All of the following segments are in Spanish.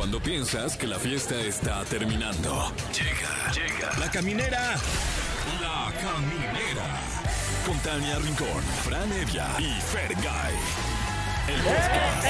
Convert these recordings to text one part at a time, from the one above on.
Cuando piensas que la fiesta está terminando. Llega, llega. La caminera. La caminera. Con Tania Rincón, Fran Evia y Fergay. El podcast.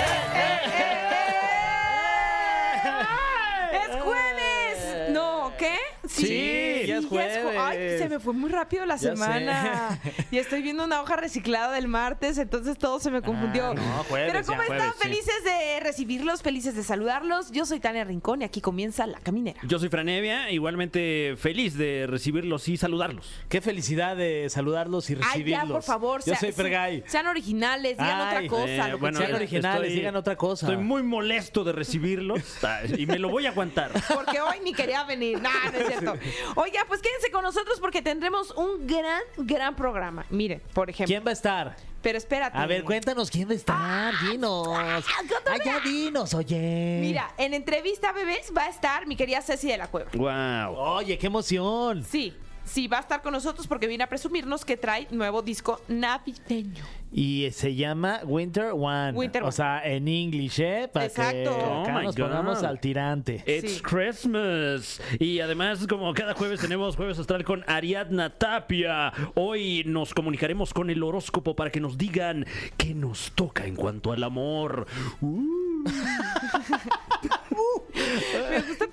¡Es jueves! No, ¿qué? Sí, ya es ju- Ay, jueves. se me fue muy rápido la Ya semana. Y estoy viendo una hoja reciclada del martes, entonces todo se me confundió. Ah, no, jueves, Pero ¿cómo ya, están? jueves, sí. Felices de recibirlos, felices de saludarlos. Yo soy Tania Rincón y aquí comienza La Caminera. Yo soy Franevia, igualmente feliz de recibirlos y saludarlos. Qué felicidad de saludarlos y Ay, recibirlos. ya, por favor. Yo sea- soy Fergay. Sean originales, digan Ay, otra cosa. Eh, lo que bueno, sean originales, estoy- digan otra cosa. Estoy muy molesto de recibirlos y me lo voy a aguantar. Porque hoy ni quería venir. No, no es cierto. Oiga, pues quédense con nosotros porque tendremos un gran, gran programa. Miren, por ejemplo. ¿Quién va a estar? Pero espérate. A ver, cuéntanos quién va a estar. Dinos. Ay, ya dinos, oye. Mira, en entrevista bebés va a estar mi querida Ceci de la Cueva. Wow. Oye, qué emoción. Sí, sí, va a estar con nosotros porque viene a presumirnos que trae nuevo disco navideño. Y se llama Winter One. Winter o One. sea, en English, ¿eh? Para Exacto. que Oh acá nos God. pongamos al tirante. It's Sí. Christmas. Y además, como cada jueves tenemos Jueves Astral con Ariadna Tapia. Hoy nos comunicaremos con el horóscopo para que nos digan qué nos toca en cuanto al amor. Uh.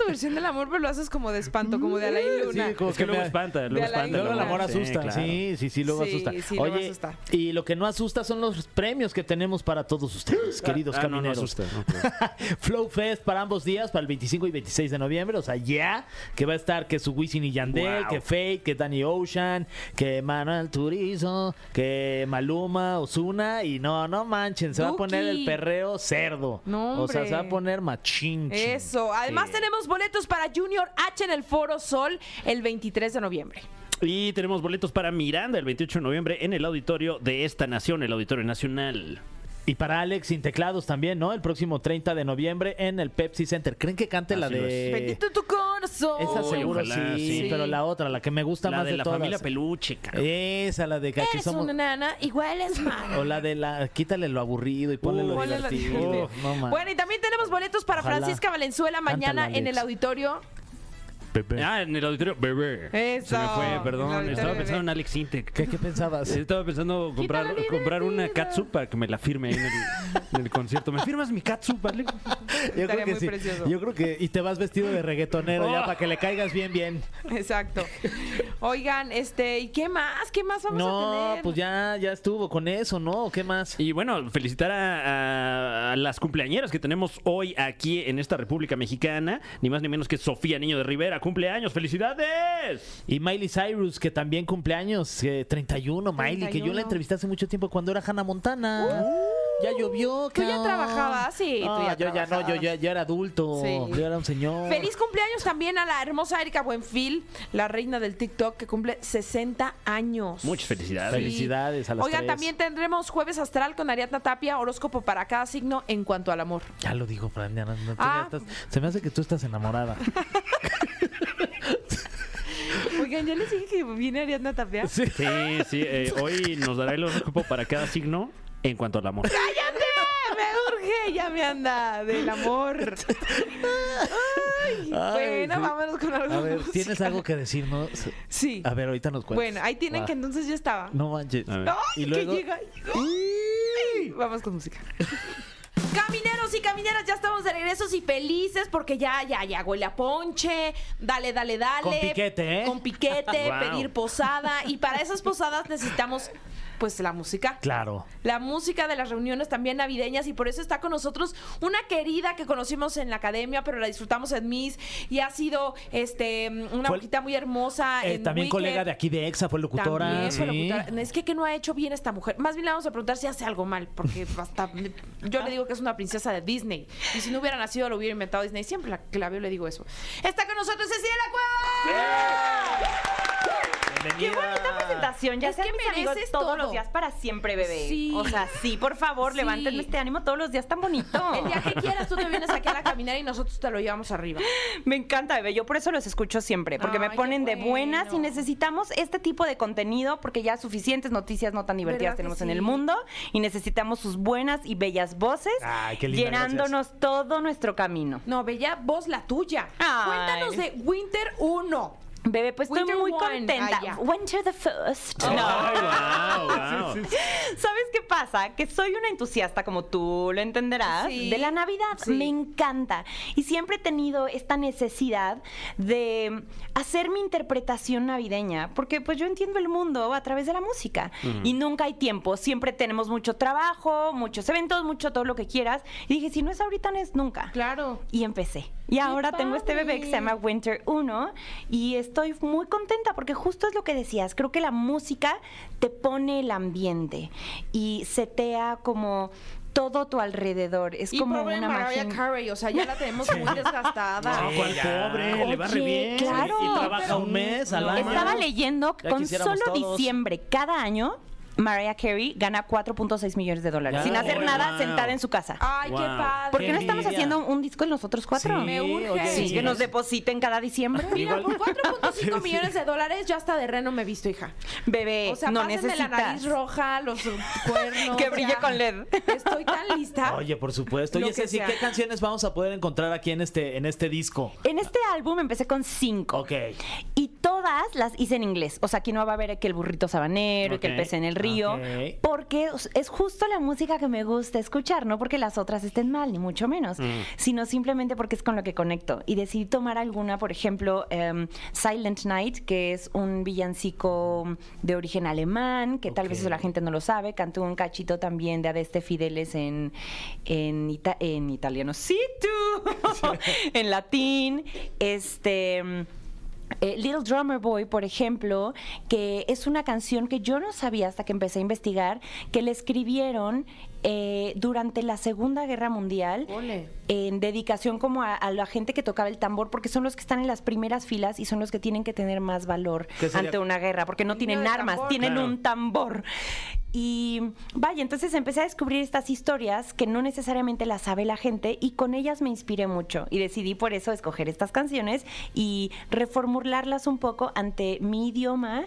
Versión del amor, pero lo haces como de espanto, como de Alain Luna. Sí, como Es que luego me- espanta, luego de espanta. Alain Luego el amor Sí, asusta, claro. sí, sí, sí, luego Sí, asusta. sí, luego Oye, asusta. y lo que no asusta son los premios que tenemos para todos ustedes, queridos Ah, no, no camineros. asusta, no, Flow Fest para ambos días, para el 25 y 26 de noviembre, o sea, ya, que va a estar que su Wisin y Yandel, Wow. que Fate, que Danny Ocean, que Manuel Turizo, que Maluma, Osuna, y no, no manchen, se va a poner el perreo cerdo. No, o sea, se va a poner machín. Eso. Además Sí. tenemos boletos para Junior H en el Foro Sol el 23 de noviembre. Y tenemos boletos para Miranda el 28 de noviembre en el auditorio de esta nación, el Auditorio Nacional. Y para Alex sin teclados también, ¿no? El próximo 30 de noviembre en el Pepsi Center. ¿Creen que cante la Así lo de... Bendito tu corazón. Esa seguro ojalá, sí, sí. pero la otra, la que me gusta La más de, de, la todas. familia peluche, cara. Esa, la de que aquí Eres somos... una nana, igual es mal. O la de la... Quítale lo aburrido y ponle lo Ponle lo divertido. divertido. Uf, no. Bueno, y también tenemos boletos para Ojalá. Francisca Valenzuela mañana Cántala, en el Alex. Auditorio. Ah, en el auditorio, bebé. Eso. Se me fue, perdón. Estaba bebé. pensando en Alex Intec. ¿Qué, qué pensabas? Estaba pensando comprar, comprar una catsup para que me la firme ahí en el, en el concierto. ¿Me firmas mi catsup, vale? Yo Estaría creo que muy sí. precioso. Yo creo que... Y te vas vestido de reggaetonero ya Oh. para que le caigas bien, bien. Exacto. Oigan, este, ¿y qué más? ¿Qué más vamos a No, tener? pues ya, ya estuvo con eso, ¿no? ¿Qué más? Y bueno, felicitar a, a- a las cumpleañeras que tenemos hoy aquí en esta República Mexicana. Ni más ni menos que Sofía Niño de Rivera. ¡Cumpleaños! ¡Felicidades! Y Miley Cyrus, que también cumpleaños, eh, 31, Miley, que yo 31. la entrevisté hace mucho tiempo cuando era Hannah Montana. Ya llovió, ¿Tú ya trabajabas? Sí, tú No, ya yo ya no, yo trabajabas. ya, ya era adulto. Sí. Yo era un señor. Feliz cumpleaños también a la hermosa Erika Buenfil, la reina del TikTok, que cumple 60 años. Muchas felicidades. Felicidades a las Oigan, tres. también tendremos Jueves Astral con Ariadna Tapia, horóscopo para cada signo en cuanto al amor. Ya lo dijo, Fran. ya no- no, tú Ah. ya estás- se me hace que tú estás enamorada. Oigan, ya les dije que viene Ariadna Tapia. Sí. Sí, sí. eh, hoy nos dará el horóscopo para cada signo en cuanto al amor. ¡Cállate! ¡Me urge! Ya me anda del amor. Ay, bueno, sí. vámonos con algo. A de ver, música. ¿tienes algo que decirnos? Sí. A ver, ahorita nos cuentas. Bueno, ahí tienen Va. que entonces ya estaba. No manches. A ver. ¡Ay, Y luego- que llega! ¡Ay! Vamos con música. Camineros y camineras, ya estamos de regresos y felices porque ya, ya, ya huele a ponche. Dale, dale, dale. Con piquete, ¿eh? Con piquete, Wow. pedir posada. Y para esas posadas necesitamos, pues, la música. Claro. La música de las reuniones también navideñas y por eso está con nosotros una querida que conocimos en la academia, pero la disfrutamos en Miss y ha sido este una Fue- boquita muy hermosa. Eh, en también Wicked. colega de aquí de EXA, fue locutora. También fue sí. locutora. Es que, que no ha hecho bien esta mujer. Más bien le vamos a preguntar si hace algo mal, porque hasta yo le digo que es una princesa de Disney. Y si no hubiera nacido, lo hubiera inventado Disney. Siempre la- que la veo le digo eso. Está con nosotros Cecilia La Qué bonita presentación. Ya Es sean que mis amigos todos todo. los días para siempre, bebé. Sí. O sea, sí, por favor, Sí. levántenme este ánimo todos los días tan bonito. El día que quieras, tú te vienes aquí a la caminar y nosotros te lo llevamos arriba. Me encanta, bebé. Yo por eso los escucho siempre, porque me Ay, ponen de buenas y necesitamos este tipo de contenido porque ya suficientes noticias no tan divertidas ¿Verdad que tenemos en sí? el mundo y necesitamos sus buenas y bellas voces Ay, qué linda, llenándonos todo nuestro camino. No, bella, vos la tuya. Ay. Cuéntanos de Winter 1. Bebé, pues estoy Winter muy One, contenta. ah, ya. Winter the first. Ay, No. wow, wow. ¿Sabes qué pasa? Que soy una entusiasta, como tú lo entenderás, Sí. de la Navidad. Sí. Me encanta. Y siempre he tenido esta necesidad de hacer mi interpretación navideña, porque pues yo entiendo el mundo a través de la música. Y nunca hay tiempo. Siempre tenemos mucho trabajo, muchos eventos, mucho todo lo que quieras. Y dije, si no es ahorita, no es nunca. Claro. Y empecé. Y ahora tengo este bebé que se padre! llama Winter 1 y estoy muy contenta porque justo es lo que decías. Creo que la música te pone el ambiente y setea como todo tu alrededor. Es Y como pobre una Mariah magia. Carey, o sea, ya la tenemos muy desgastada. No, ¿cuál ya. pobre? Le va re Oye, bien. claro. Y trabaja un mes al año. Estaba leyendo Ya con solo todos. diciembre cada año Mariah Carey gana 4.6 millones de dólares Ya. sin hacer Wow. nada sentada en su casa. Ay, qué padre. ¿Por qué no estamos envidia. haciendo un disco nosotros cuatro? Sí, Me urge. oye, Sí, Sí, que nos depositen cada diciembre. Mira, por 4.5 millones de dólares yo hasta de reno me he visto, hija. Bebé, O sea, no pásenme la nariz necesitas. roja, los cuernos. Que o brille sea, con LED. Estoy tan lista. Oye, por supuesto. Oye, Ceci. ¿qué canciones vamos a poder encontrar aquí en este, en este disco? En este álbum empecé con cinco. Ok. Y todas las hice en inglés. O sea, aquí no va a haber que el burrito sabanero y que el pez en el río. Porque es justo la música que me gusta escuchar. No porque las otras estén mal, ni mucho menos. Sino simplemente porque es con lo que conecto. Y decidí tomar alguna, por ejemplo, em, Silent Night, que es un villancico de origen alemán, que tal vez eso la gente no lo sabe. Cantó un cachito también de Adeste Fideles en, en, ita- en italiano. Sí, tú. en latín. Este. Eh, Little Drummer Boy, por ejemplo, que es una canción que yo no sabía hasta que empecé a investigar, que le escribieron eh, durante la Segunda Guerra Mundial Ole. en dedicación como a, a la gente que tocaba el tambor, porque son los que están en las primeras filas y son los que tienen que tener más valor ante una guerra, porque no tienen armas, tambor. tienen Claro. un tambor. Y vaya, entonces empecé a descubrir estas historias que no necesariamente las sabe la gente y con ellas me inspiré mucho y decidí por eso escoger estas canciones y reformularlas un poco ante mi idioma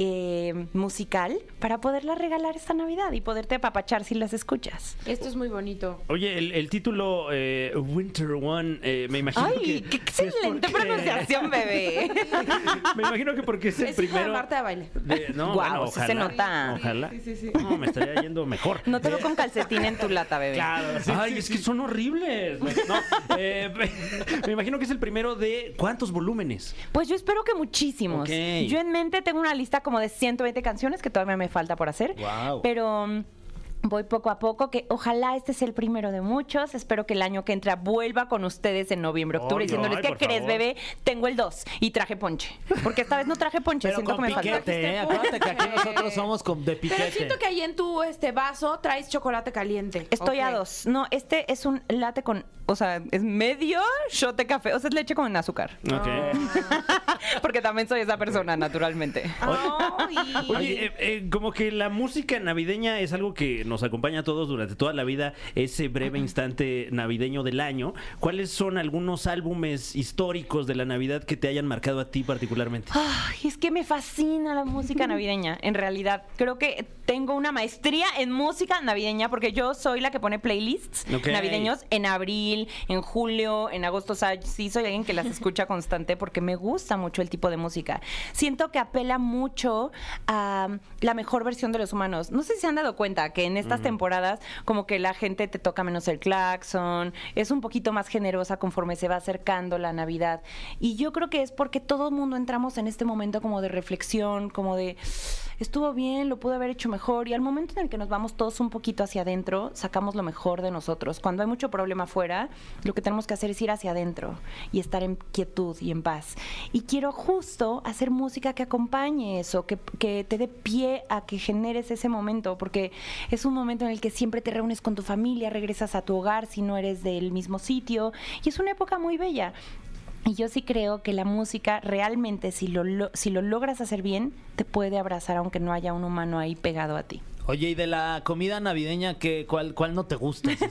eh, musical para poderlas regalar esta Navidad y poderte apapachar si las escuchas. Esto es muy bonito. Oye, el, el título eh, Winter One, eh, me imagino ¡Ay, que... qué excelente porque- pronunciación, bebé! Me imagino que porque es el Es primero... Marta de baile. de- no, bueno, se nota. Ojalá. Sí, sí, sí. No, me estaría yendo mejor. No te veo con calcetín en tu lata, bebé. Claro, sí, Ay, sí, es sí. que son horribles. No, eh, me imagino que es el primero de ¿cuántos volúmenes? Pues yo espero que muchísimos. Yo en mente tengo una lista como de 120 canciones que todavía me falta por hacer. Guau. Pero mm, voy poco a poco, que ojalá este sea el primero de muchos. Espero que el año que entra vuelva con ustedes en noviembre, octubre, diciéndoles, ay, ¿qué por crees, favor. bebé? Tengo el 2 y traje ponche. Porque esta vez no traje ponche, Pero siento con que me falta. piquete, ¿eh? Acuérdate que aquí nosotros somos con, de Pero piquete. siento que ahí en tu este vaso traes chocolate caliente. Estoy a Ok. dos. No, este es un latte con, o sea, es medio shot de café. O sea, es leche con azúcar. Ok. Porque también soy esa persona, naturalmente. Ay. Oye, eh, eh, como que la música navideña es algo que nos acompaña a todos durante toda la vida, ese breve instante navideño del año. ¿Cuáles son algunos álbumes históricos de la Navidad que te hayan marcado a ti particularmente? Ay, es que me fascina la música navideña, en realidad. Creo que tengo una maestría en música navideña porque yo soy la que pone playlists navideños en abril, en julio, en agosto. O sea, sí soy alguien que las escucha constante porque me gusta mucho el tipo de música. Siento que apela mucho a la mejor versión de los humanos. No sé si se han dado cuenta que en estas temporadas como que la gente te toca menos el claxon, es un poquito más generosa conforme se va acercando la Navidad. Y yo creo que es porque todo el mundo entramos en este momento como de reflexión, como de estuvo bien, lo pude haber hecho mejor. Y al momento en el que nos vamos todos un poquito hacia adentro, sacamos lo mejor de nosotros. Cuando hay mucho problema afuera, lo que tenemos que hacer es ir hacia adentro y estar en quietud y en paz. Y quiero justo hacer música que acompañe eso, que, que te dé pie a que generes ese momento, porque es un momento en el que siempre te reúnes con tu familia, regresas a tu hogar si no eres del mismo sitio. Y es una época muy bella. Y yo sí creo que la música realmente, si lo, lo- si lo logras hacer bien, te puede abrazar aunque no haya un humano ahí pegado a ti. Oye, ¿y de la comida navideña qué, cuál, cuál no te gusta? Sí, sí.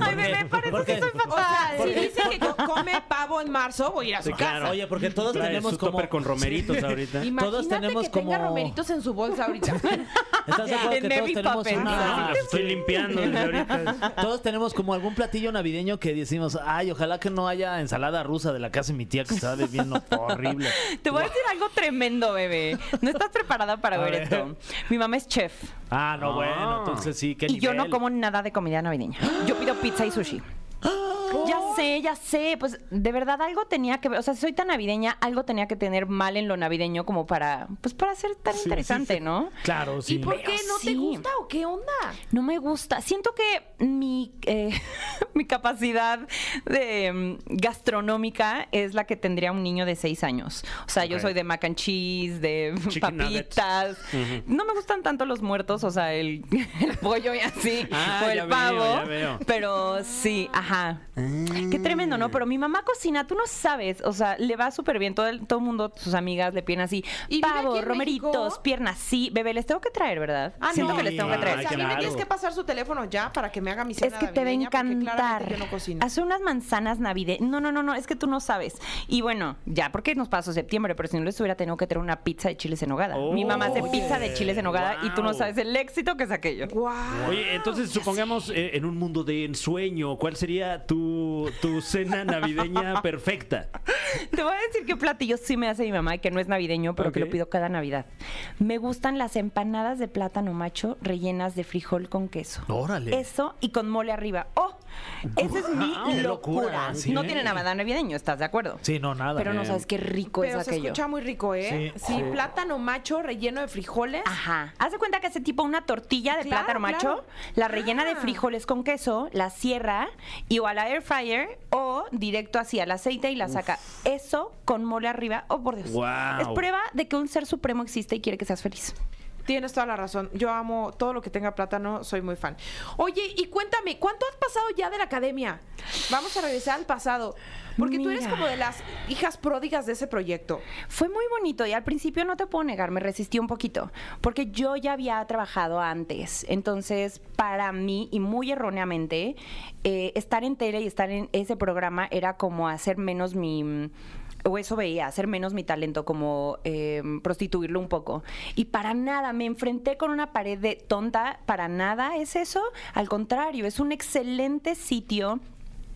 Ay, bebé, parece que soy O sea, fatal. si dice que co- come pavo en marzo, voy a ir a su Sí, casa. claro. Oye, porque todos Trae tenemos su como... con romeritos ahorita. Imagínate Todos tenemos que tenga como- romeritos en su bolsa ahorita. ¿Estás de acuerdo que todos tenemos una... Ah, estoy limpiando desde ahorita. Todos tenemos como algún platillo navideño que decimos, ay, ojalá que no haya ensalada rusa de la casa de mi tía que sabe bien horrible. Te voy a decir algo tremendo, bebé. No estás preparada para ver ver. esto. Mi mamá es chef. Ah, no, Ah. bueno, entonces sí, qué Y yo no como nada de comida navideña. Yo pido pizza y sushi. Ya sé, ya sé, pues de verdad algo tenía que ver, o sea, si soy tan navideña, algo tenía que tener mal en lo navideño como para, pues para ser tan interesante, ¿no? Claro, sí. ¿Y por Pero qué no te gusta o qué onda? No me gusta. Siento que mi, eh, mi capacidad de mm, gastronómica es la que tendría un niño de seis años. O sea, yo soy de mac and cheese, de Chicken papitas. No me gustan tanto los muertos, o sea, el, el pollo y así, Ah, o el ya veo, pavo. ya veo. Pero sí, ajá. Qué tremendo, ¿no? Pero mi mamá cocina, tú no sabes, o sea, le va súper bien. Todo el, todo mundo, sus amigas le piden así, ¿Y pavo, romeritos, México? piernas, sí. Bebé, les tengo que traer, ¿verdad? Ah, Siento no. que les tengo que Ay, traer. O sea, a mí me claro. tienes que pasar su teléfono ya para que me haga mi cena Es que te va a encantar. yo no cocino. Hace unas manzanas navideñas. No, no, no, no, es que tú no sabes. Y bueno, ya, porque nos pasó septiembre, pero si no les hubiera tenido que tener una pizza de chiles en nogada. Mi mamá hace Oye, pizza de chiles en nogada y tú no wow. sabes el éxito que es aquello. Guau. Oye, entonces supongamos eh, en un mundo de ensueño, ¿cuál sería tu, tu cena navideña perfecta? Te voy a decir qué platillo sí me hace mi mamá y que no es navideño, pero que lo pido cada Navidad. Me gustan las empanadas de plátano macho rellenas de frijol con queso. Órale. Eso y con mole arriba. ¡Oh! Esa es mi locura. locura, sí. No tiene nada navideño, ¿estás de acuerdo? Sí, no, nada. Pero no sabes qué rico Pero es se aquello. escucha muy rico, ¿eh? Sí, Sí, sí. plátano macho relleno de frijoles. Ajá. Haz de cuenta que hace tipo una tortilla de Claro, plátano macho, claro. la rellena de Ah. frijoles con queso, la cierra y o a la air fryer o directo así al aceite y la saca. Eso con mole arriba. Oh, por Dios. Guau. Es prueba de que un ser supremo existe y quiere que seas feliz. Tienes toda la razón. Yo amo todo lo que tenga plátano, soy muy fan. Oye, y cuéntame, ¿cuánto has pasado ya de la academia? Vamos a regresar al pasado. Porque tú eres como de las hijas pródigas de ese proyecto. Fue muy bonito y al principio no te puedo negar, me resistí un poquito, porque yo ya había trabajado antes. Entonces, para mí, y muy erróneamente, eh, estar en tele y estar en ese programa era como hacer menos mi o eso veía, hacer menos mi talento, como eh, prostituirlo un poco. Y para nada, me enfrenté con una pared de tonta, para nada es eso. Al contrario, es un excelente sitio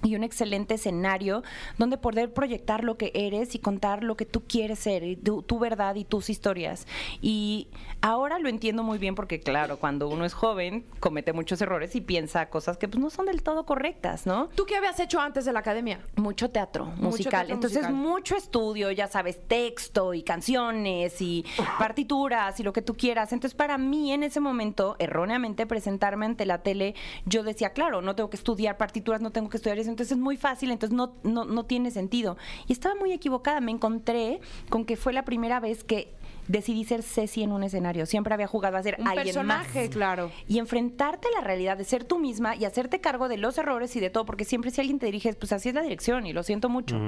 y un excelente escenario donde poder proyectar lo que eres y contar lo que tú quieres ser, y tu, tu verdad y tus historias. Y ahora lo entiendo muy bien porque, claro, cuando uno es joven, comete muchos errores y piensa cosas que pues, no son del todo correctas, ¿no? ¿Tú qué habías hecho antes de la academia? Mucho teatro musical. teatro Entonces, musical. mucho estudio, ya sabes, texto y canciones y partituras y lo que tú quieras. Entonces, para mí, en ese momento, erróneamente presentarme ante la tele, yo decía, claro, no tengo que estudiar partituras, no tengo que estudiar eso. Entonces, es muy fácil, entonces no, no, no tiene sentido. Y estaba muy equivocada. Me encontré con que fue la primera vez que decidí ser Ceci en un escenario. Siempre había jugado a ser Un alguien personaje, más claro. y enfrentarte a la realidad de ser tú misma y hacerte cargo de los errores y de todo, porque siempre si alguien te dirige, pues así es la dirección y lo siento mucho.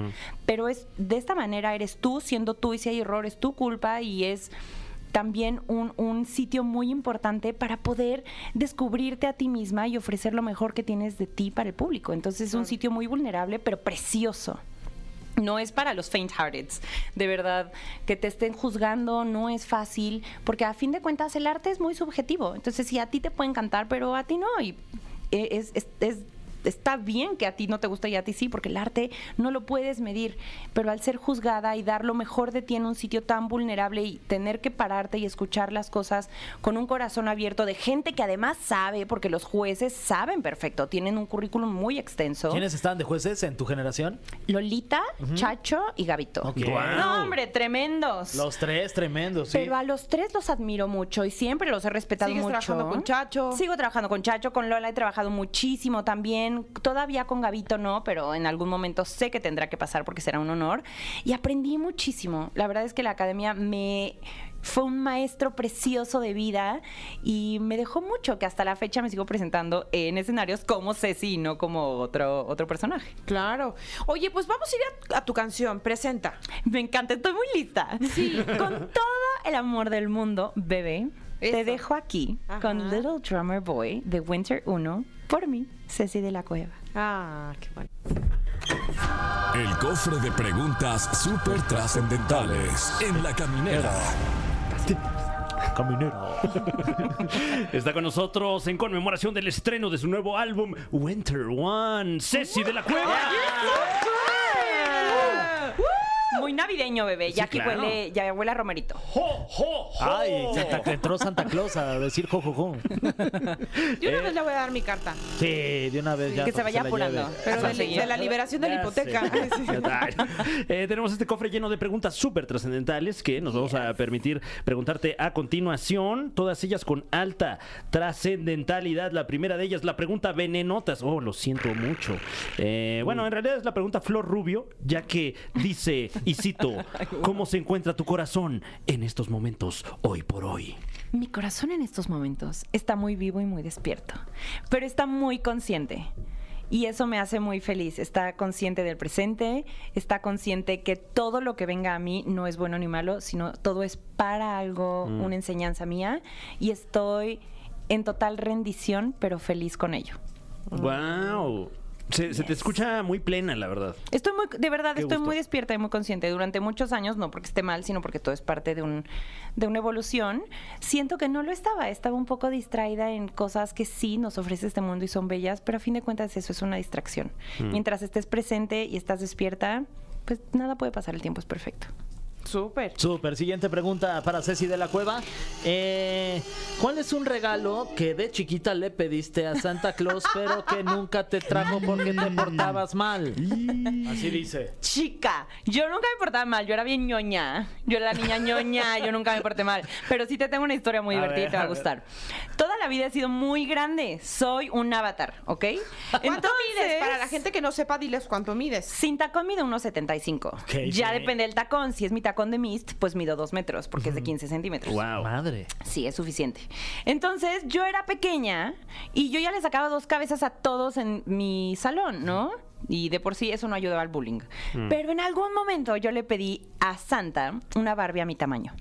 Pero es de esta manera eres tú siendo tú y si hay errores, tu culpa y es también un, un sitio muy importante para poder descubrirte a ti misma y ofrecer lo mejor que tienes de ti para el público. Entonces es un sitio muy vulnerable, pero precioso. No es para los faint-hearted, de verdad, que te estén juzgando no es fácil, porque a fin de cuentas el arte es muy subjetivo. Entonces, sí, a ti te puede encantar, pero a ti no. Y es, es- es- está bien que a ti no te guste y a ti sí, porque el arte no lo puedes medir. Pero al ser juzgada y dar lo mejor de ti en un sitio tan vulnerable y tener que pararte y escuchar las cosas con un corazón abierto de gente que además sabe, porque los jueces saben perfecto, tienen un currículum muy extenso. ¿Quiénes estaban de jueces en tu generación? Lolita, Chacho y Gabito. Ok. Guau. No, hombre, tremendos. Los tres tremendos, sí. Pero a los tres los admiro mucho y siempre los he respetado ¿Sigues mucho. trabajando con Chacho? Sigo trabajando con Chacho, con Lola he trabajado muchísimo también. Todavía con Gabito no, pero en algún momento sé que tendrá que pasar porque será un honor. Y aprendí muchísimo. La verdad es que la academia me fue un maestro precioso de vida y me dejó mucho que hasta la fecha me sigo presentando en escenarios como Ceci y no como otro, otro personaje. Claro. Oye, pues vamos a ir a, a tu canción. Presenta. Me encanta, estoy muy lista. Sí. Con todo el amor del mundo, bebé, Te dejo aquí con. Little Drummer Boy de Winter 1 por mí, Ceci de la Cueva. Ah, qué bueno. El cofre de preguntas súper trascendentales en la caminera. Caminero. Está con nosotros en conmemoración del estreno de su nuevo álbum Winter One, Ceci de la Cueva. Muy navideño, bebé. Sí, Ya aquí claro. huele, ya huele a romerito. ¡Jo, jo, jo! Ay, Santa, entró Santa Claus a decir jojojo. Yo una vez le voy a dar mi carta. Sí, de una vez ya. que se vaya apurando. Pero de, la liberación de la hipoteca. sí. Eh, tenemos este cofre lleno de preguntas súper trascendentales que nos vamos a permitir preguntarte a continuación, todas ellas con alta trascendentalidad. La primera de ellas, la pregunta venenotas. Oh, lo siento mucho. Eh, bueno, en realidad es la pregunta Flor Rubio, ya que dice, y cito, ¿cómo se encuentra tu corazón en estos momentos, hoy por hoy? Mi corazón en estos momentos está muy vivo y muy despierto, pero está muy consciente. Y eso me hace muy feliz. Está consciente del presente, está consciente que todo lo que venga a mí no es bueno ni malo, sino todo es para algo, una enseñanza mía. Y estoy en total rendición, pero feliz con ello. ¡Wow! Se, se te escucha muy plena, la verdad. Estoy muy, de verdad, Qué estoy gusto. muy despierta y muy consciente. Durante muchos años, no porque esté mal, sino porque todo es parte de, un, de una evolución, siento que no lo estaba. Estaba un poco distraída en cosas que sí nos ofrece este mundo y son bellas, pero a fin de cuentas eso es una distracción. Mientras estés presente y estás despierta, pues nada puede pasar, el tiempo es perfecto. Súper. Súper. Siguiente pregunta para Ceci de la Cueva. Eh, ¿Cuál es un regalo que de chiquita le pediste a Santa Claus, pero que nunca te trajo porque te portabas mal? Así dice. Chica, yo nunca me portaba mal, yo era bien ñoña. Yo era la niña ñoña, yo nunca me porté mal. Pero sí te tengo una historia muy A divertida y te va a gustar. Toda la vida he sido muy grande. Soy un avatar, ¿ok? ¿Cuánto mides? Para la gente que no sepa, diles cuánto mides. Sin tacón mido 1,75. Ok, ya sí. depende del tacón. Si es mi tacón de mist, pues mido 2 metros, porque es de 15 centímetros. ¡Wow! Madre. Sí, es suficiente. Entonces, yo era pequeña y yo ya le sacaba dos cabezas a todos en mi salón, ¿no? Y de por sí eso no ayudaba al bullying. Pero en algún momento yo le pedí a Santa una Barbie a mi tamaño.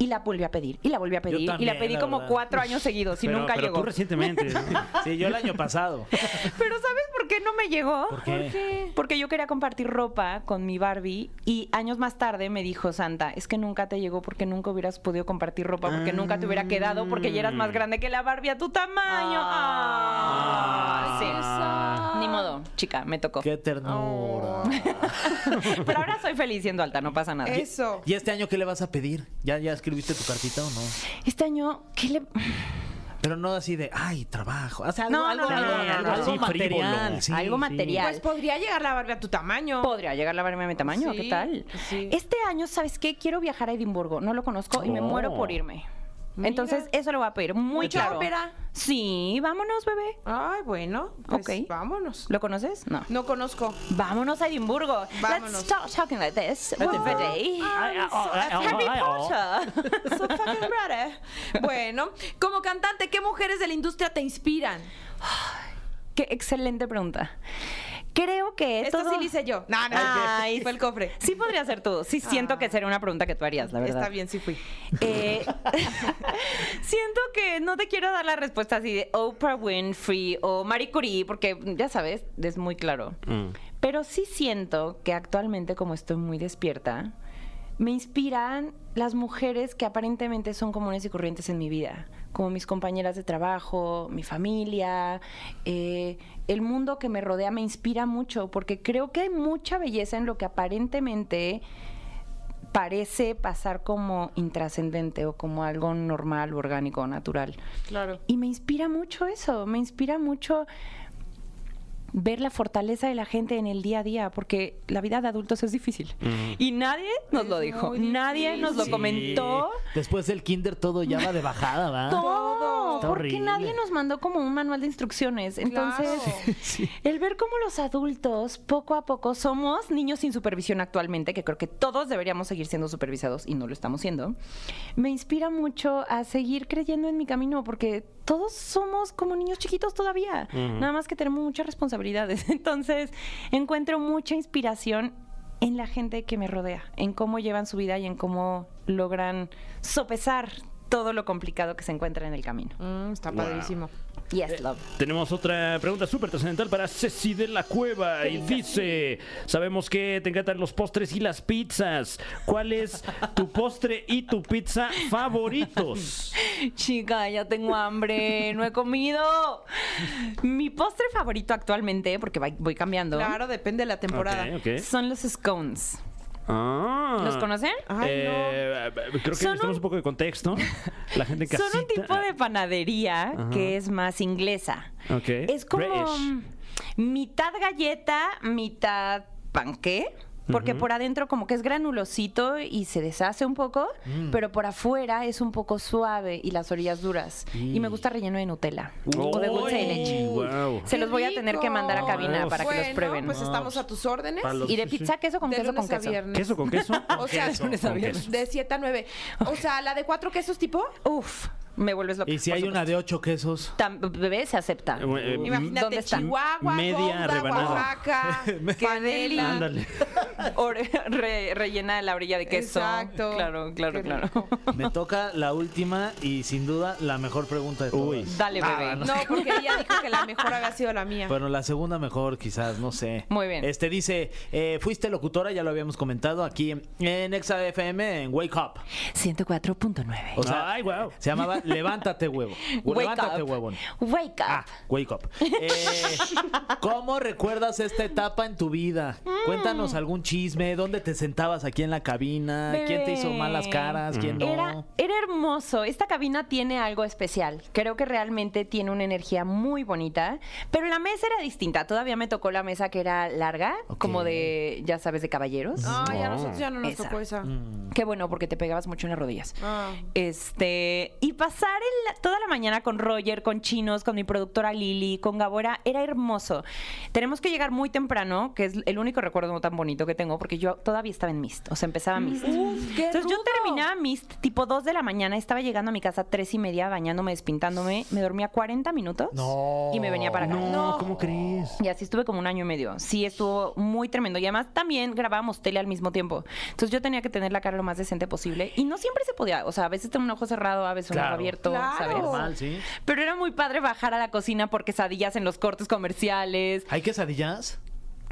Y la volví a pedir, y la volví a pedir, y la pedí la como verdad. cuatro años seguidos y Pero- nunca pero llegó. tú recientemente. ¿no? Sí, yo el año pasado. Pero ¿sabes por qué no me llegó? ¿Por qué? Porque yo quería compartir ropa con mi Barbie y años más tarde me dijo Santa, es que nunca te llegó porque nunca hubieras podido compartir ropa, porque nunca te hubiera quedado, porque ya eras más grande que la Barbie a tu tamaño. Ah. Ah, sí. Ni modo, chica, me tocó. Qué ternura. Pero ahora soy feliz siendo alta, no pasa nada. Eso. ¿Y este año qué le vas a pedir? ¿Ya, ya escribiste tu cartita o no? Este año, ¿qué le...? Pero no así de, ay, trabajo. O sea, algo, No, algo, no, no, algo- no, no, algo así material. sí, Algo sí. material. Pues podría llegar la Barbie a tu tamaño. Podría llegar la Barbie a mi tamaño, Sí, ¿qué tal? sí. Este año, ¿sabes qué? Quiero viajar a Edimburgo, no lo conozco y me Oh. muero por irme. Mira. Entonces, eso lo voy a pedir muy ¿Mucha claro. ópera? Sí, vámonos, bebé. Ay, bueno. Pues Ok. vámonos. ¿Lo conoces? No. No conozco. Vámonos a Edimburgo. Vámonos. Let's start talking like this. We're ready. Ay, ay, ay, ay, Harry ay, ay. Potter. So fucking ready. Bueno, como cantante, ¿qué mujeres de la industria te inspiran? Qué excelente pregunta. Creo que Esto todo... sí lo hice yo. No, no, Ay, fue el cofre. Sí podría ser tú. Sí siento que sería una pregunta que tú harías, la verdad. Está bien, sí fui. Eh, siento que no te quiero dar la respuesta así de Oprah Winfrey o Marie Curie, porque ya sabes, es muy claro. Mm. Pero sí siento que actualmente, como estoy muy despierta, me inspiran las mujeres que aparentemente son comunes y corrientes en mi vida, como mis compañeras de trabajo, mi familia, eh, el mundo que me rodea me inspira mucho, porque creo que hay mucha belleza en lo que aparentemente parece pasar como intrascendente o como algo normal, orgánico, natural. Claro. Y me inspira mucho eso, me inspira mucho ver la fortaleza de la gente en el día a día, porque la vida de adultos es difícil. Y nadie nos lo dijo, nadie nos lo Sí. comentó. Después del kinder todo ya va de bajada, ¿va? Todo, Está porque horrible. nadie nos mandó como un manual de instrucciones. Entonces, Claro. el ver cómo los adultos poco a poco somos niños sin supervisión actualmente, que creo que todos deberíamos seguir siendo supervisados y no lo estamos siendo, me inspira mucho a seguir creyendo en mi camino, porque todos somos como niños chiquitos todavía, nada más que tenemos muchas Entonces, encuentro mucha inspiración en la gente que me rodea, en cómo llevan su vida y en cómo logran sopesar todo lo complicado que se encuentra en el camino. Mm, está Wow. padrísimo. Yes, love. Tenemos otra pregunta súper trascendental para Ceci de la Cueva y dice, sabemos que te encantan los postres y las pizzas. ¿Cuál es tu postre y tu pizza favoritos? Chica, ya tengo hambre, no he comido. Mi postre favorito actualmente, porque voy cambiando, Claro, depende de la temporada. Son los scones. Ah. ¿Los conocen? Ay, Eh, creo que Son necesitamos un- un poco de contexto. La gente en Son un casita- tipo de panadería que es más inglesa. Ok. Es como British. mitad galleta, mitad panqué. Porque por adentro como que es granulosito y se deshace un poco, Mm. pero por afuera es un poco suave y las orillas duras. Y me gusta relleno de Nutella o de dulce de leche. Wow. Se los voy a tener que mandar a cabina Wow. para que los Bueno, prueben. pues estamos a tus órdenes. Los- y de pizza, queso con de queso con a queso. viernes. ¿Queso con queso? O sea, queso. de 7 a 9. O sea, la de cuatro quesos tipo. Uf, me vuelves loca. Y si hay una de ocho quesos. Tam- bebé se acepta. Eh, eh, Imagínate, ¿Dónde está? Chihuahua, Media Gonda, rebanada. Oaxaca, Canela. Ándale. O re- rellena de la orilla de queso. Exacto. Claro, claro, Qué claro. Me toca la última y sin duda la mejor pregunta de todas. Uy. Dale, bebé. No, porque ella dijo que la mejor había sido la mía. Bueno, la segunda mejor, quizás, no sé. Muy bien. Este dice, eh, fuiste locutora, ya lo habíamos comentado aquí en Exa FM en Wake Up. 104.9. O sea, Ay, wow. se llamaba Levántate huevo. Wake Levántate up. huevón. Wake up. Ah, Wake Up. Eh, ¿Cómo recuerdas esta etapa en tu vida? Cuéntanos algún chisme, ¿dónde te sentabas aquí en la cabina? ¿Quién te hizo malas caras? ¿Quién no? Era, era hermoso. Esta cabina tiene algo especial. Creo que realmente tiene una energía muy bonita. Pero la mesa era distinta. Todavía me tocó la mesa que era larga, como de, ya sabes, de caballeros. Ay, a nosotros ya no nos Esa. tocó esa. Qué bueno, porque te pegabas mucho en las rodillas. Ah. Este, y pasar el- toda la mañana con Roger, con Chinos, con mi productora Lili, con Gabora, era hermoso. Tenemos que llegar muy temprano, que es el único recuerdo no tan bonito que tengo, porque yo todavía estaba en Mist, o sea, empezaba Mist. qué Entonces yo. Terminaba Mist tipo 2 de la mañana, estaba llegando a mi casa a 3 y media, bañándome, despintándome, me dormía 40 minutos No. y me venía para acá. No, ¿cómo crees? Y así estuve como un año y medio. Sí, estuvo muy tremendo. Y además también grabábamos tele al mismo tiempo. Entonces yo tenía que tener la cara lo más decente posible. Y no siempre se podía. O sea, a veces tengo un ojo cerrado, a veces un Claro. ojo abierto, Claro. ¿sabes? Normal, sí. Pero era muy padre bajar a la cocina por quesadillas en los cortes comerciales. ¿Hay quesadillas?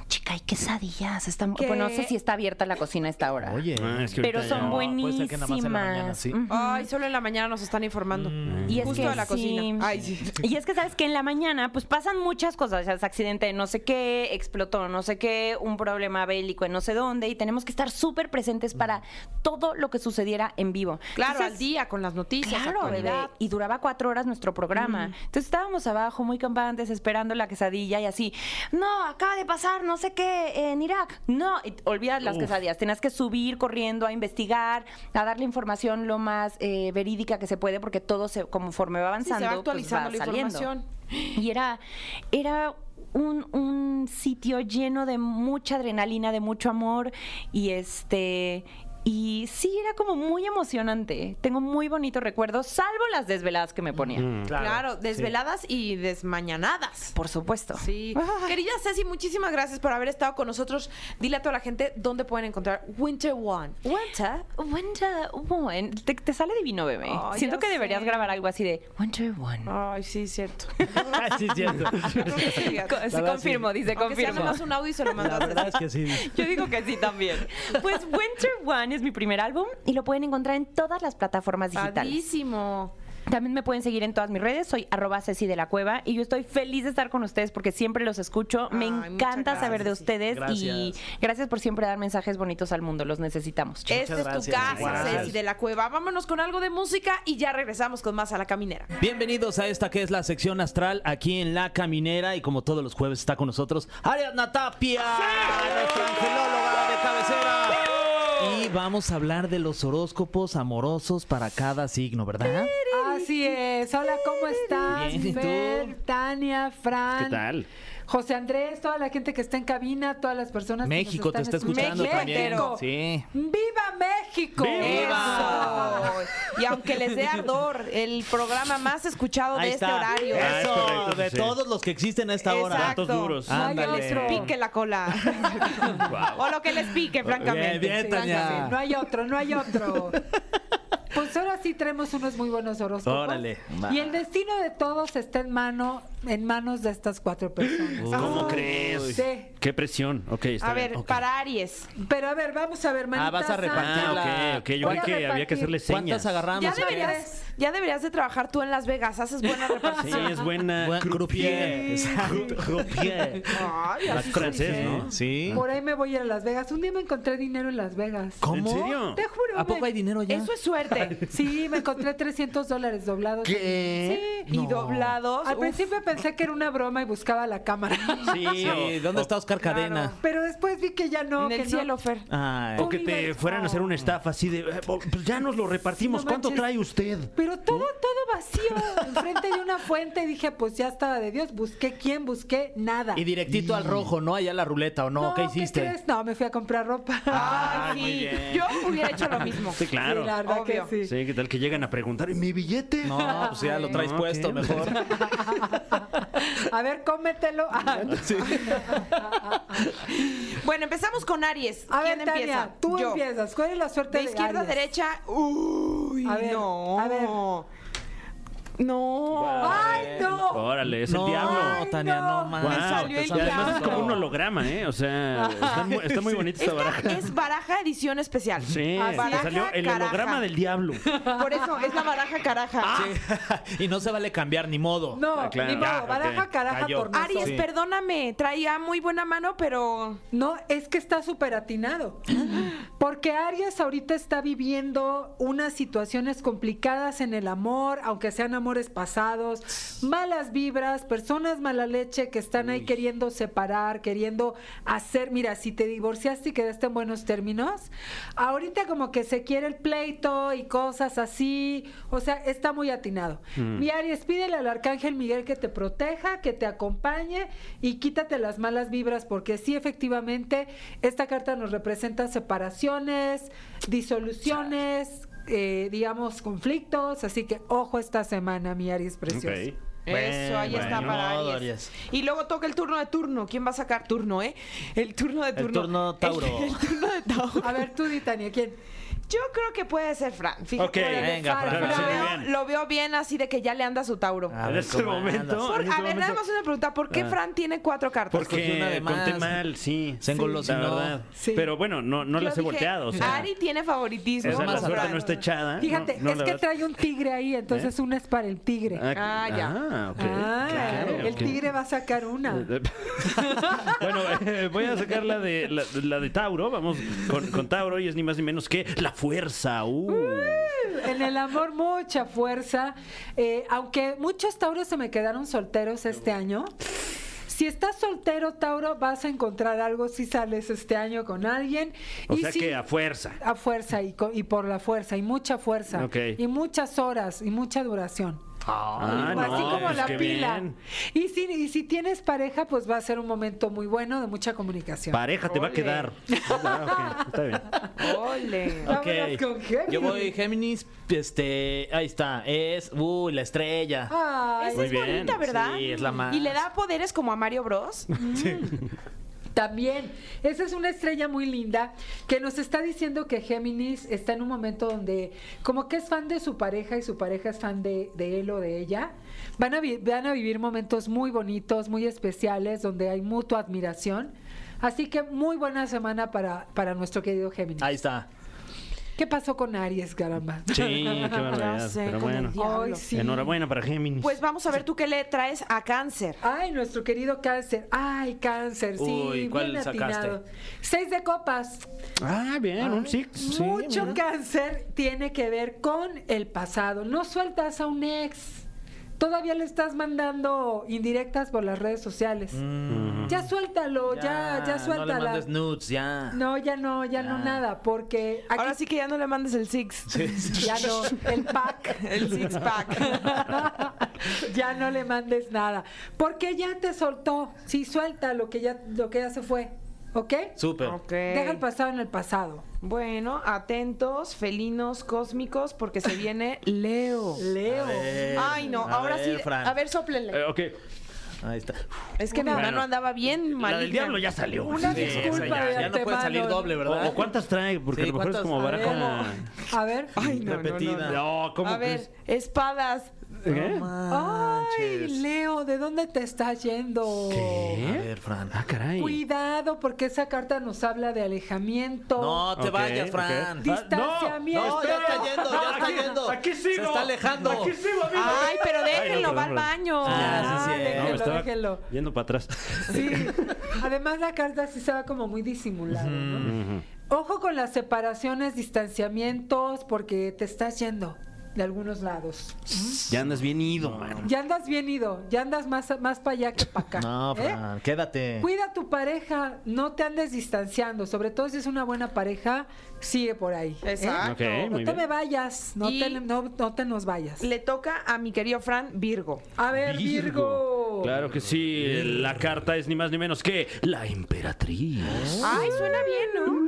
Chica, hay quesadillas. Están... ¿Qué? Bueno, no sé si está abierta la cocina a esta hora. Oye. Ah, es que Pero son ya- buen- puede ser que nada más en la mañana, buenísimas. Ay, solo en la mañana nos están informando. Y es Justo que de la sí. cocina. Ay, sí. Y es que sabes que en la mañana pues pasan muchas cosas, o sea, es accidente de no sé qué, explotó no sé qué, un problema bélico en no sé dónde y tenemos que estar súper presentes para todo lo que sucediera en vivo. Claro, Entonces, al día, con las noticias, Claro, bebé. Y duraba cuatro horas nuestro programa. Entonces estábamos abajo muy campantes esperando la quesadilla y así. No, acaba de pasar no sé qué en Irak. No, y olvidas las quesadillas. Tenías que subir corriendo a investigar, a darle información lo más eh, verídica que se puede porque todo se conforme va Sí, se avanzando va pues, actualizando va la saliendo. información. Y era, era un, un sitio lleno de mucha adrenalina, de mucho amor. Y este. Y sí, era como muy emocionante. Tengo muy bonitos recuerdos, salvo las desveladas que me ponía. Claro, desveladas y desmañanadas. Por supuesto. Sí. Querida Ceci, muchísimas gracias por haber estado con nosotros. Dile a toda la gente dónde pueden encontrar Winter One. Winter, Winter One. Te, te sale divino, bebé. Siento que deberías grabar algo así de Winter One. Ay, sí, cierto. Sí, cierto. Sí, verdad, confirmo, dice Aunque sea confirmo. nomás un audio y se lo La mandas. verdad es que sí. Yo digo que sí también. Pues Winter One es mi primer álbum y lo pueden encontrar en todas las plataformas digitales. Padrísimo. También me pueden seguir en todas mis redes, soy arroba Ceci de la Cueva y yo estoy feliz de estar con ustedes porque siempre los escucho. Me Ay, encanta saber de gracias, ustedes y Gracias. por siempre dar mensajes bonitos al mundo, los necesitamos. Esta es tu casa. Ceci de la Cueva. Vámonos con algo de música y ya regresamos con más a la caminera. Bienvenidos a esta que es la sección astral aquí en La Caminera y como todos los jueves está con nosotros Ariadna Tapia, nuestra angelóloga de cabecera. Y vamos a hablar de los horóscopos amorosos para cada signo, ¿verdad? Así es. Hola, ¿cómo estás? Bien, ¿y tú? Fer, Tania, Fran. ¿Qué tal? José Andrés, toda la gente que está en cabina, todas las personas México que te nos está están escuchando México. también. Sí. ¡Viva México! ¡Viva! Y aunque les dé ardor, el programa más escuchado de este está. horario. Ah, es Eso, correcto, de sí. todos los que existen a esta hora. Exacto. Datos duros. Ándale. otro. Pique la cola. O lo que les pique, francamente. Bien, bien, Sí, Tania. francamente. No hay otro, no hay otro. Pues ahora sí traemos unos muy buenos horóscopos. Órale. Y el destino de todos está en mano, en manos de estas cuatro personas. ¿Cómo Ay. crees? Sí. Qué presión. Ok, está A bien. ver, Ok. para Aries. Pero a ver, vamos a ver, manita Ah, vas a repartir Ah, ok, ok. Yo Voy creí que había que hacerle señas. ¿Cuántas agarramos? Ya deberías, ya deberías de trabajar tú en Las Vegas. Haces buena Sí, repartición. es buena. Buen croupier. Croupier. Croupier. Ay, así francés. ¿no? Sí. Por ahí me voy a ir a Las Vegas. Un día me encontré dinero en Las Vegas. ¿Cómo? ¿En serio? Te juro. ¿A poco hay dinero ya? Eso es suerte. Sí, me encontré 300 dólares doblados. ¿Qué? Y No. doblados. Al uf. principio pensé que era una broma y buscaba la cámara. Sí, ¿dónde está Oscar Cadena? Pero después vi que ya no. en que el no. cielo, Fer. Ay. O que te fueran a hacer una estafa así de, eh, pues ya nos lo repartimos. No ¿Cuánto trae usted? Pero todo, todo vacío, enfrente de una fuente. Y dije, pues ya estaba de Dios. Busqué quién, busqué nada. Y directito al rojo, ¿no? Allá la ruleta, ¿o no? ¿Qué hiciste? crees? No, me fui a comprar ropa. Ay, muy sí. bien. Yo hubiera hecho lo mismo. Sí, claro. Sí, la verdad Obvio. que sí. Sí, ¿qué tal que llegan a preguntar? ¿Y mi billete? No, pues ya lo traes No, puesto mejor. A ver, cómetelo. Ah, Bueno, empezamos con Aries. A ¿Quién ver, Tania, empieza? tú Yo. empiezas. ¿Cuál es la suerte De de, izquierda a derecha. Uy, A ver, no. a ver. No. ¡Ay, no! Órale, es no, el diablo. Ay, Tania, no, no. man. Me salió el Y además es diablo. como un holograma, ¿eh? O sea, está muy, está muy bonita esta baraja. Es baraja edición especial. Sí, Ah, te baraja salió el caraja. holograma del diablo. Por eso es la baraja caraja. y no se vale cambiar ni modo. No, Ah, claro. ni modo. Ya, ok. Baraja caraja Cayó. por nosotros. Aries, perdóname, traía muy buena mano, pero No, es que está súper atinado. Porque Aries ahorita está viviendo unas situaciones complicadas en el amor, aunque sean amores pasados, malas vibras, personas mala leche que están ahí queriendo separar, queriendo hacer, mira, si te divorciaste y quedaste en buenos términos, ahorita como que se quiere el pleito y cosas así, o sea, está muy atinado. Mi Aries, pídele al arcángel Miguel que te proteja, que te acompañe y quítate las malas vibras, porque sí, efectivamente, esta carta nos representa separaciones, disoluciones, eh, digamos, conflictos, así que ojo esta semana, mi Aries precioso. Ok. eso ahí está bueno, para Aries. Aries. Y luego toca el turno de turno. ¿Quién va a sacar turno, eh? El turno de El turno. turno Tauro. El, el turno de Tauro. A ver, tú, Ditania, ¿quién? Yo creo que puede ser Fran. Fíjate. Ok, venga, Fran, Fran. Lo, veo, bien. lo veo bien así de que ya le anda su Tauro. A En ver, este ¿cómo momento. Por- en este a ver, nada momento- más una pregunta. ¿Por qué Ah. Fran tiene cuatro cartas? Porque Porque una de más. conté mal, sí. Se engolosinó. La verdad. Sí. Pero bueno, no, no Yo las he dije, volteado. O sea, Ari tiene favoritismo. esa, la más suerte Fran. no está echada. Fíjate, No, no, es la que verdad. trae un tigre ahí, entonces una es para el tigre. Ah, ya. Ah, ok. Ah, claro, el ok. tigre va a sacar una. bueno, eh, voy a sacar la de la, la de Tauro. Vamos con, con Tauro y es ni más ni menos que la fuerza. Uh. En el amor, mucha fuerza. Eh, aunque muchos tauros se me quedaron solteros este año. Si estás soltero, Tauro, vas a encontrar algo si sales este año con alguien. O y sea si- que a fuerza. a fuerza y, y por la fuerza y mucha fuerza Ok. y muchas horas y mucha duración. Ah, Así no, como pues la qué pila. bien. Y si, y si tienes pareja, pues va a ser un momento muy bueno de mucha comunicación. Pareja te va a Ole. quedar. Ah, ok, está bien. Ole. Vámonos con Géminis. Yo voy Géminis, este, ahí está, es, uy, la estrella. Ay, Esa Muy es bien. bonita, ¿verdad? Sí, es la más. Y le da poderes como a Mario Bros. También, esa es una estrella muy linda que nos está diciendo que Géminis está en un momento donde como que es fan de su pareja y su pareja es fan de, él o de ella. Van a, van a vivir momentos muy bonitos, muy especiales, donde hay mutua admiración. Así que muy buena semana para, para nuestro querido Géminis. Ahí está. ¿Qué pasó con Aries, caramba? Sí, qué barbaridad. Sé, Pero bueno. Ay, sí. Enhorabuena para Géminis. Pues vamos a ver tú qué le traes a cáncer. Ay, nuestro querido cáncer. Ay, cáncer, sí, Uy, ¿cuál bien sacaste? atinado. Seis de copas. Ah, bien, un six. sí, Mucho mira. cáncer tiene que ver con el pasado. No sueltas a un ex. Todavía le estás mandando indirectas por las redes sociales. Ya suéltalo, ya, ya, Mm. No le suéltala. mandes nudes, ya. No, ya no, ya no Ya. nada, porque aquí Ahora sí que ya no le mandes el six. ya no, el pack. El six pack. ya no le mandes nada, porque ya te soltó. Sí, suelta lo que ya, lo que ya se fue, ¿ok? Súper. Ok. Deja el pasado en el pasado. Bueno, atentos, felinos cósmicos, porque se viene Leo. Leo. Ver, Ay, no, ahora ver, sí. Fran. A ver, sóplenle. Eh, ok. Ahí está. Es que mi Una- mano andaba bien La maligna. del diablo ya salió. Una Sí, disculpa ya, ya no puede salir doble, ¿verdad? ¿O, o cuántas trae? Porque Sí, a lo mejor es como baraja. A ver. Ay, no, no, no, repetida. no. No, ¿cómo A ver, espadas. ¿Qué? Ay. Leo, ¿de dónde te estás yendo? A ver, Fran. Ah, caray. Cuidado, porque esa carta nos habla de alejamiento. No te Ok, vayas. Fran. Ah, Distanciamiento. No, ya está yendo, ya está aquí- yendo. aquí sigo. Se está alejando. Aquí sigo, amigo. Ay, pero déjenlo, no, va al baño. Ah, sí, Ah, sí. No, déjenlo, déjenlo. yendo para atrás. Sí. Además, la carta sí se va como muy disimulada, ¿no? Ojo con las separaciones, distanciamientos, porque te estás yendo de algunos lados. Ya andas bien ido, mano. Ya andas bien ido, ya andas más, más para allá que para acá. No, ¿eh? Fran, quédate. Cuida a tu pareja, no te andes distanciando, sobre todo si es una buena pareja, sigue por ahí. ¿eh? Exacto. Ok, No muy te bien. me vayas, no, Y- te, no, no te nos vayas. Le toca a mi querido Fran Virgo. A ver, Virgo. Claro que sí, la carta es ni más ni menos que la emperatriz. Ay, suena bien, ¿no?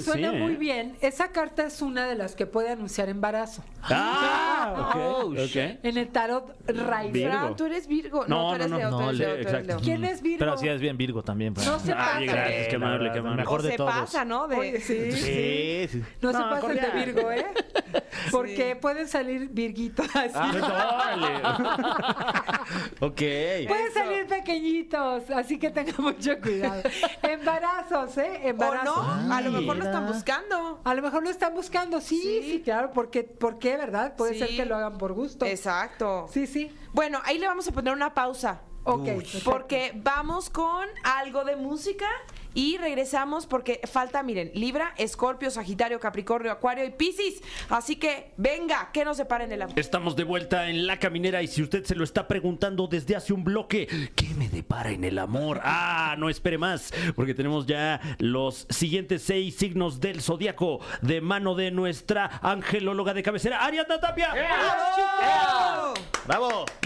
Suena Sí, ¿eh? muy bien. Esa carta es una de las que puede anunciar embarazo. Ah, Oh. En el tarot. Virgo. Fran, tú eres Virgo. No, No, tú eres no, no. Leo, tú No, eres Leo, Leo, tú eres exacto. Leo. ¿Quién es Virgo? Pero sí es bien Virgo también, Fran. No se pasa. Ay, gracias, qué amable, qué amable. Mejor O de se todos. pasa, ¿no? De, Oye, sí, sí. Sí, sí. No, se No, pasen de. Virgo, ¿eh? Porque pueden salir virguitos así. Órale. Ok. Pueden salir pequeñitos, así que tengan mucho cuidado. Embarazos, ¿eh? O Embarazos. no, a lo mejor lo están buscando. A lo mejor lo están buscando, sí, sí, Sí. claro, porque, ¿por qué, verdad? Puede Sí. ser que lo hagan por gusto. Exacto. Sí, sí. Bueno, ahí le vamos a poner una pausa. Ok. Porque vamos con algo de música y regresamos porque falta, miren, Libra, Escorpio, Sagitario, Capricornio, Acuario y Piscis. Así que venga, que nos separen el amor. Estamos de vuelta en La Caminera y si usted se lo está preguntando desde hace un bloque, ¿qué me depara en el amor? Ah, no espere más, porque tenemos ya los siguientes seis signos del zodiaco de mano de nuestra angelóloga de cabecera, Ariadna Tapia. ¡Bravo!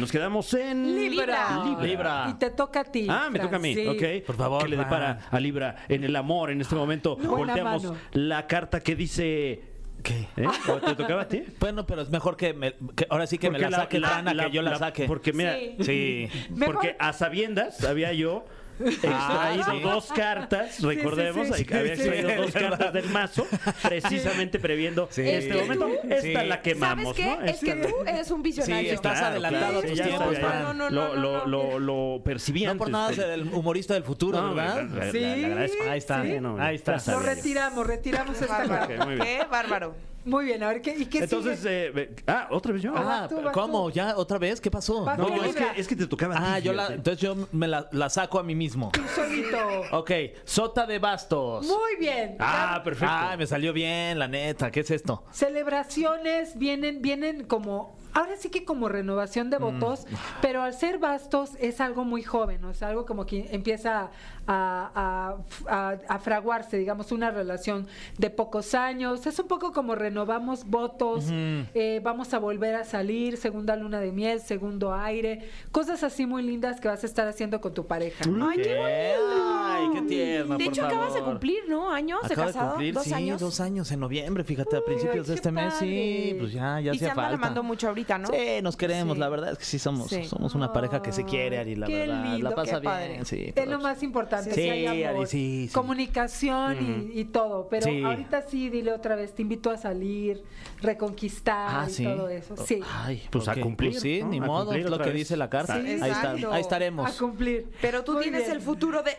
Nos quedamos en Libra. Libra. Y te toca a ti. Ah, me Fran, toca a mí, sí. ok. Por favor, ¿Qué le Fran. depara a Libra en el amor en este momento? Buena Volteamos mano. la carta que dice... ¿Qué? ¿eh? ¿O ¿Te tocaba a ti? Bueno, pero es mejor que, me- que ahora sí que me Porque la saque Fran a que yo la, saque. Porque mira, Sí. Sí. Mejor- porque a sabiendas había yo extraído Ah, sí. dos cartas, recordemos, sí, sí. había extraído sí, dos cartas verdad. del mazo, precisamente previendo Sí. este Es que momento. tú- Esta Sí. la quemamos, ¿Sabes qué? ¿no? Es que tú eres un visionario. Sí, estás adelantado a tus tiempos. No, no, lo, no, lo, no, lo, lo percibí No por nada pero- es el humorista del futuro, No, ¿verdad? le- le- Sí. le agradezco. Ahí está, Sí, no, ahí está. Lo retiramos, retiramos esta Bárbaro. carta. Qué bárbaro. Muy bien, a ver, ¿qué, ¿y qué Entonces, sigue? eh, ah, otra vez yo. Ah, Ah, tú, vas ¿cómo? tú. ¿Ya otra vez? ¿Qué pasó? Vas no, tú, es que, es que te tocaba a ti, Ah, yo la, fíjate. entonces yo me la, la saco a mí mismo. Tú solito. Ok, sota de bastos. Muy bien. Ah, perfecto. Ah, me salió bien, la neta. ¿Qué es esto? Celebraciones vienen, vienen como, ahora sí que como renovación de votos, pero al ser bastos es algo muy joven, o sea, algo como que empieza a, a- a- a fraguarse, digamos, una relación de pocos años. Es un poco como renovamos votos, eh, vamos a volver a salir, segunda luna de miel, segundo aire, cosas así muy lindas que vas a estar haciendo con tu pareja. Ay, qué bonito. Ay, qué tierna, De por hecho, acabas de favor. cumplir, ¿no? ¿Años de Acabo de casado? cumplir, ¿Dos sí, años? dos años en noviembre, fíjate, a principios de este mes, sí, pues ya, ya y se hacía anda falta. amando mucho ahorita, ¿no? Sí, nos queremos, Sí. la verdad es que sí somos, Sí. somos una pareja que se quiere, Ari, la Qué verdad. lindo, la pasa qué padre. bien, sí. Es lo más importante, Sí, hay amor, Ari, sí, sí. comunicación y- y, todo. Pero Sí. ahorita sí, dile otra vez, te invito a salir, reconquistar Ah, y sí. todo eso. Sí. Ay, Pues a ok. cumplir, Pues sí, ni A modo, lo que dice la carta. Ahí, estaremos. A cumplir. Pero tú tienes el futuro de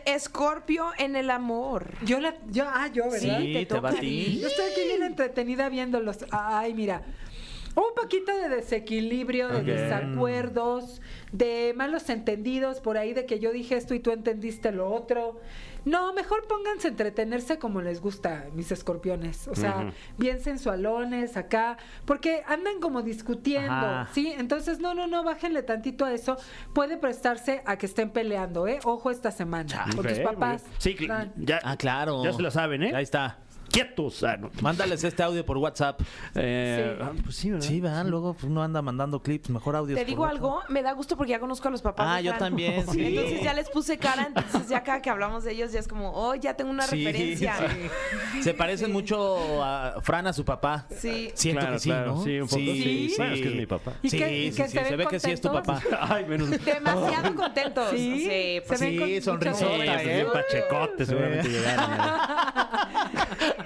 Escorpio en el amor. Yo la, yo, ah, yo, ¿verdad? Sí, te va a ti. Yo estoy aquí bien entretenida viéndolos. Ay, mira. Un poquito de desequilibrio, de desacuerdos, de malos entendidos por ahí, de que yo dije esto y tú entendiste lo otro. No, mejor pónganse a entretenerse como les gusta, mis escorpiones. O sea, Ujú. bien sensualones acá, porque andan como discutiendo, Ajá. ¿sí? Entonces, no, no, no, bájenle tantito a eso. Puede prestarse a que estén peleando, ¿eh? Ojo esta semana con tus papás. Sí, ya, Ah, claro. ya se la saben, ¿eh? Ahí está. Quietos. Ah, no. Mándales este audio por WhatsApp. Eh, ah, pues sí, ¿verdad? Sí, van, luego pues, uno anda mandando clips, mejor audio. Te digo algo, me da gusto porque ya conozco a los papás. Ah, de yo Fran. también, sí. Entonces ya les puse cara, entonces ya cada que hablamos de ellos ya es como, oh, ya tengo una referencia. Se parecen mucho a Fran a su papá. Sí. Siento Claro, que sí, claro, ¿no? sí, un poco sí. Bueno, es que es mi papá. ¿Y sí, que- y sí, que sí, se ve que sí es tu papá. Ay, menos. Demasiado contentos. Sí, Sí, pues se ven con sonrisota, pues ¿eh? bien pachecote seguramente llegaron.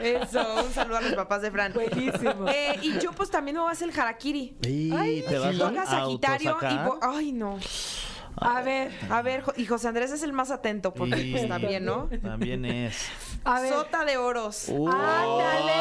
Eso, un saludo a los papás de Fran. Buenísimo. Eh, y yo pues también me voy a hacer el harakiri. Y te vas Toca a Sagitario y... vo- Ay, no. A ver, A ver, y José Andrés es el más atento porque Y- pues también, ¿no? También es. a ver. Sota de oros. ¡Ándale!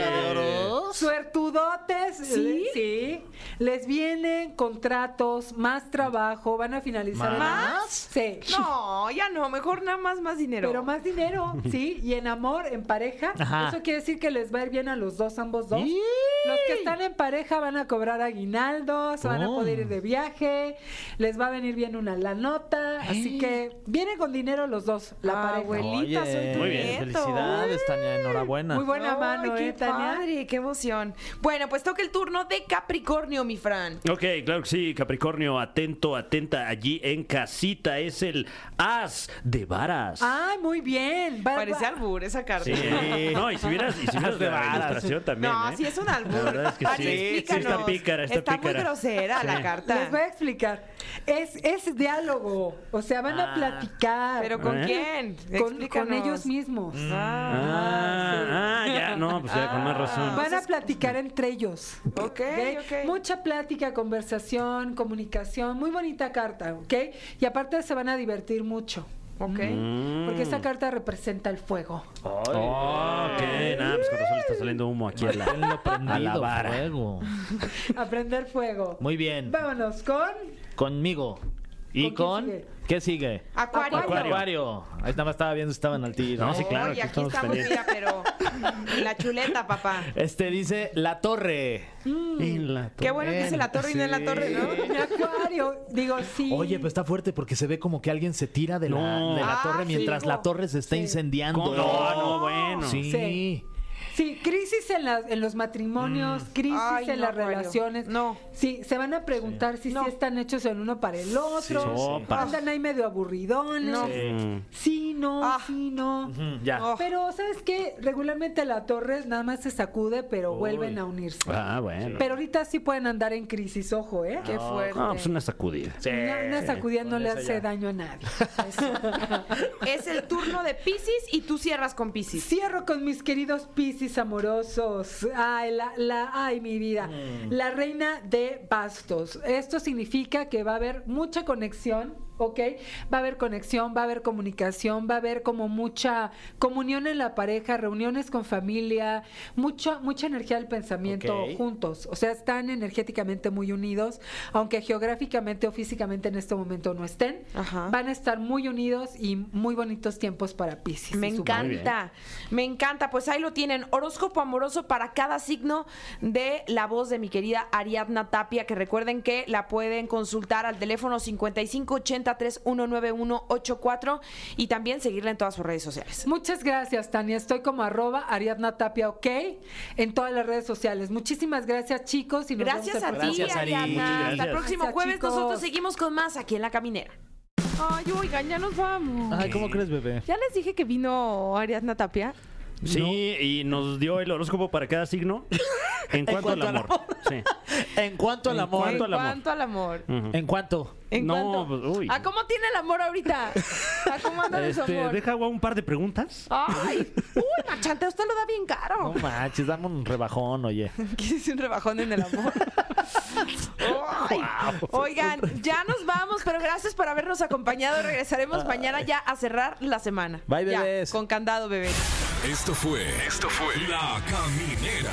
Ay. Suertudotes. ¿Sí? Sí. Les vienen contratos, más trabajo, van a finalizar el ¿Más? Sí. No, ya no, mejor nada más más dinero. Pero más dinero, ¿sí? Y en amor, en pareja, Ajá. eso quiere decir que les va a ir bien a los dos, ambos dos. ¡Y! Los que están en pareja van a cobrar aguinaldos, van a Oh. poder ir de viaje, les va a venir bien una la nota, así que viene con dinero los dos, la Ah, pareja. abuelita, soy tu Muy bien, nieto. Felicidades, Tania, enhorabuena. Muy buena Ay, mano, qué ¿eh, Tania? padre, qué emoción. Bueno, pues toca el turno de Capricornio, mi Fran. Ok, claro que sí, Capricornio, atento, atenta allí en casita. Es el as de varas. Ay, muy bien. Va- Parece va- albur esa carta. Sí. No, y si vieras, y si vieras de la varas. ilustración también. No, ¿eh? sí es un albur. La verdad es que sí. explícanos. Sí, está pícara, está muy pícara. grosera la Sí. carta. Les voy a explicar. Es, es diálogo. O sea, van a Ah. platicar. ¿Pero con ¿Eh? quién? con, ellos mismos. Ah, ah, ya, no, pues ya con más razón. Van a platicar entre ellos. Ok, ¿ok? ok. Mucha plática, conversación, comunicación. Muy bonita carta, ¿ok? Y aparte se van a divertir mucho. Ok. Mm. Porque esta carta representa el fuego. Oh, ok, nada, pues con razón le está saliendo humo aquí a la, a la prendido, vara. fuego. Aprender fuego. Muy bien. Vámonos con. Conmigo. ¿Y ¿Con sigue? ¿Qué sigue? Acuario. Acuario. Acuario. Ahí nada más estaba viendo si estaban al tiro. No, sí, claro, aquí aquí estamos estamos, pendientes. mira, pero en la chuleta, papá. Este dice La Torre. En la Qué bueno que en la torre y no en la torre, ¿no? Acuario. Digo, sí. Oye, pues está fuerte porque se ve como que alguien se tira de la, No. de la Ah, torre sí. mientras la torre se está Sí. incendiando. ¿Cómo? No, no, bueno. Sí. Sí. Sí, crisis en, las- en los matrimonios, crisis Ay, en no, las relaciones. No. Sí, se van a preguntar si No. sí están hechos el uno para el otro. Sí. Andan ahí medio aburridones. No. Mm. Sí, no, Ah. sí, no. Ya. Oh. Pero, ¿sabes qué? Regularmente la torre nada más se sacude, pero Uy. vuelven a unirse. Ah, bueno. Pero ahorita sí pueden andar en crisis, ojo, ¿eh? Qué fuerte. Ah, pues una sacudida. Sí. Una, una sacudida no le hace ya. daño a nadie. Es el turno de Piscis y tú cierras con Piscis. Cierro con mis queridos Piscis amorosos. Ay, la, la- ay, mi vida. La reina de bastos. Esto significa que va a haber mucha conexión. ¿Ok? Va a haber conexión, va a haber comunicación, va a haber como mucha comunión en la pareja, reuniones con familia, mucha, mucha energía del pensamiento juntos. O sea, están energéticamente muy unidos, aunque geográficamente o físicamente en este momento no estén. Ajá. Van a estar muy unidos y muy bonitos tiempos para Piscis. Me encanta, me encanta. Pues ahí lo tienen, horóscopo amoroso para cada signo de la voz de mi querida Ariadna Tapia, que recuerden que la pueden consultar al teléfono 5580-319184 y también seguirla en todas sus redes sociales. Muchas gracias, Tania. Estoy como arroba Ariadna Tapia, ok, en todas las redes sociales. Muchísimas gracias, chicos. Y nos Gracias vemos a ti, Gracias, Ari. Ariadna. Hasta el próximo Gracias, jueves. chicos. Nosotros seguimos con más aquí en La Caminera. Ay, oigan, ya nos vamos. Ay, ¿cómo crees, bebé? Ya les dije que vino Ariadna Tapia. Sí, y nos dio el horóscopo para cada signo. En cuanto, cuanto al amor. Sí. En cuanto al En amor. cuanto en al amor. cuanto al amor. ¿En cuánto? ¿En No, cuánto? pues, uy. ¿A cómo tiene el amor ahorita? ¿A cómo anda de su Este, amor? deja un par de preguntas. Ay, uy, machante, usted lo da bien caro. No manches, dame un rebajón, oye. Quise un rebajón en el amor. Ay. Oigan, ya nos vamos, pero gracias por habernos acompañado. Regresaremos mañana ya a cerrar la semana. Bye, Ya, bebés. con candado, bebé. Esto fue. Esto fue. La Caminera.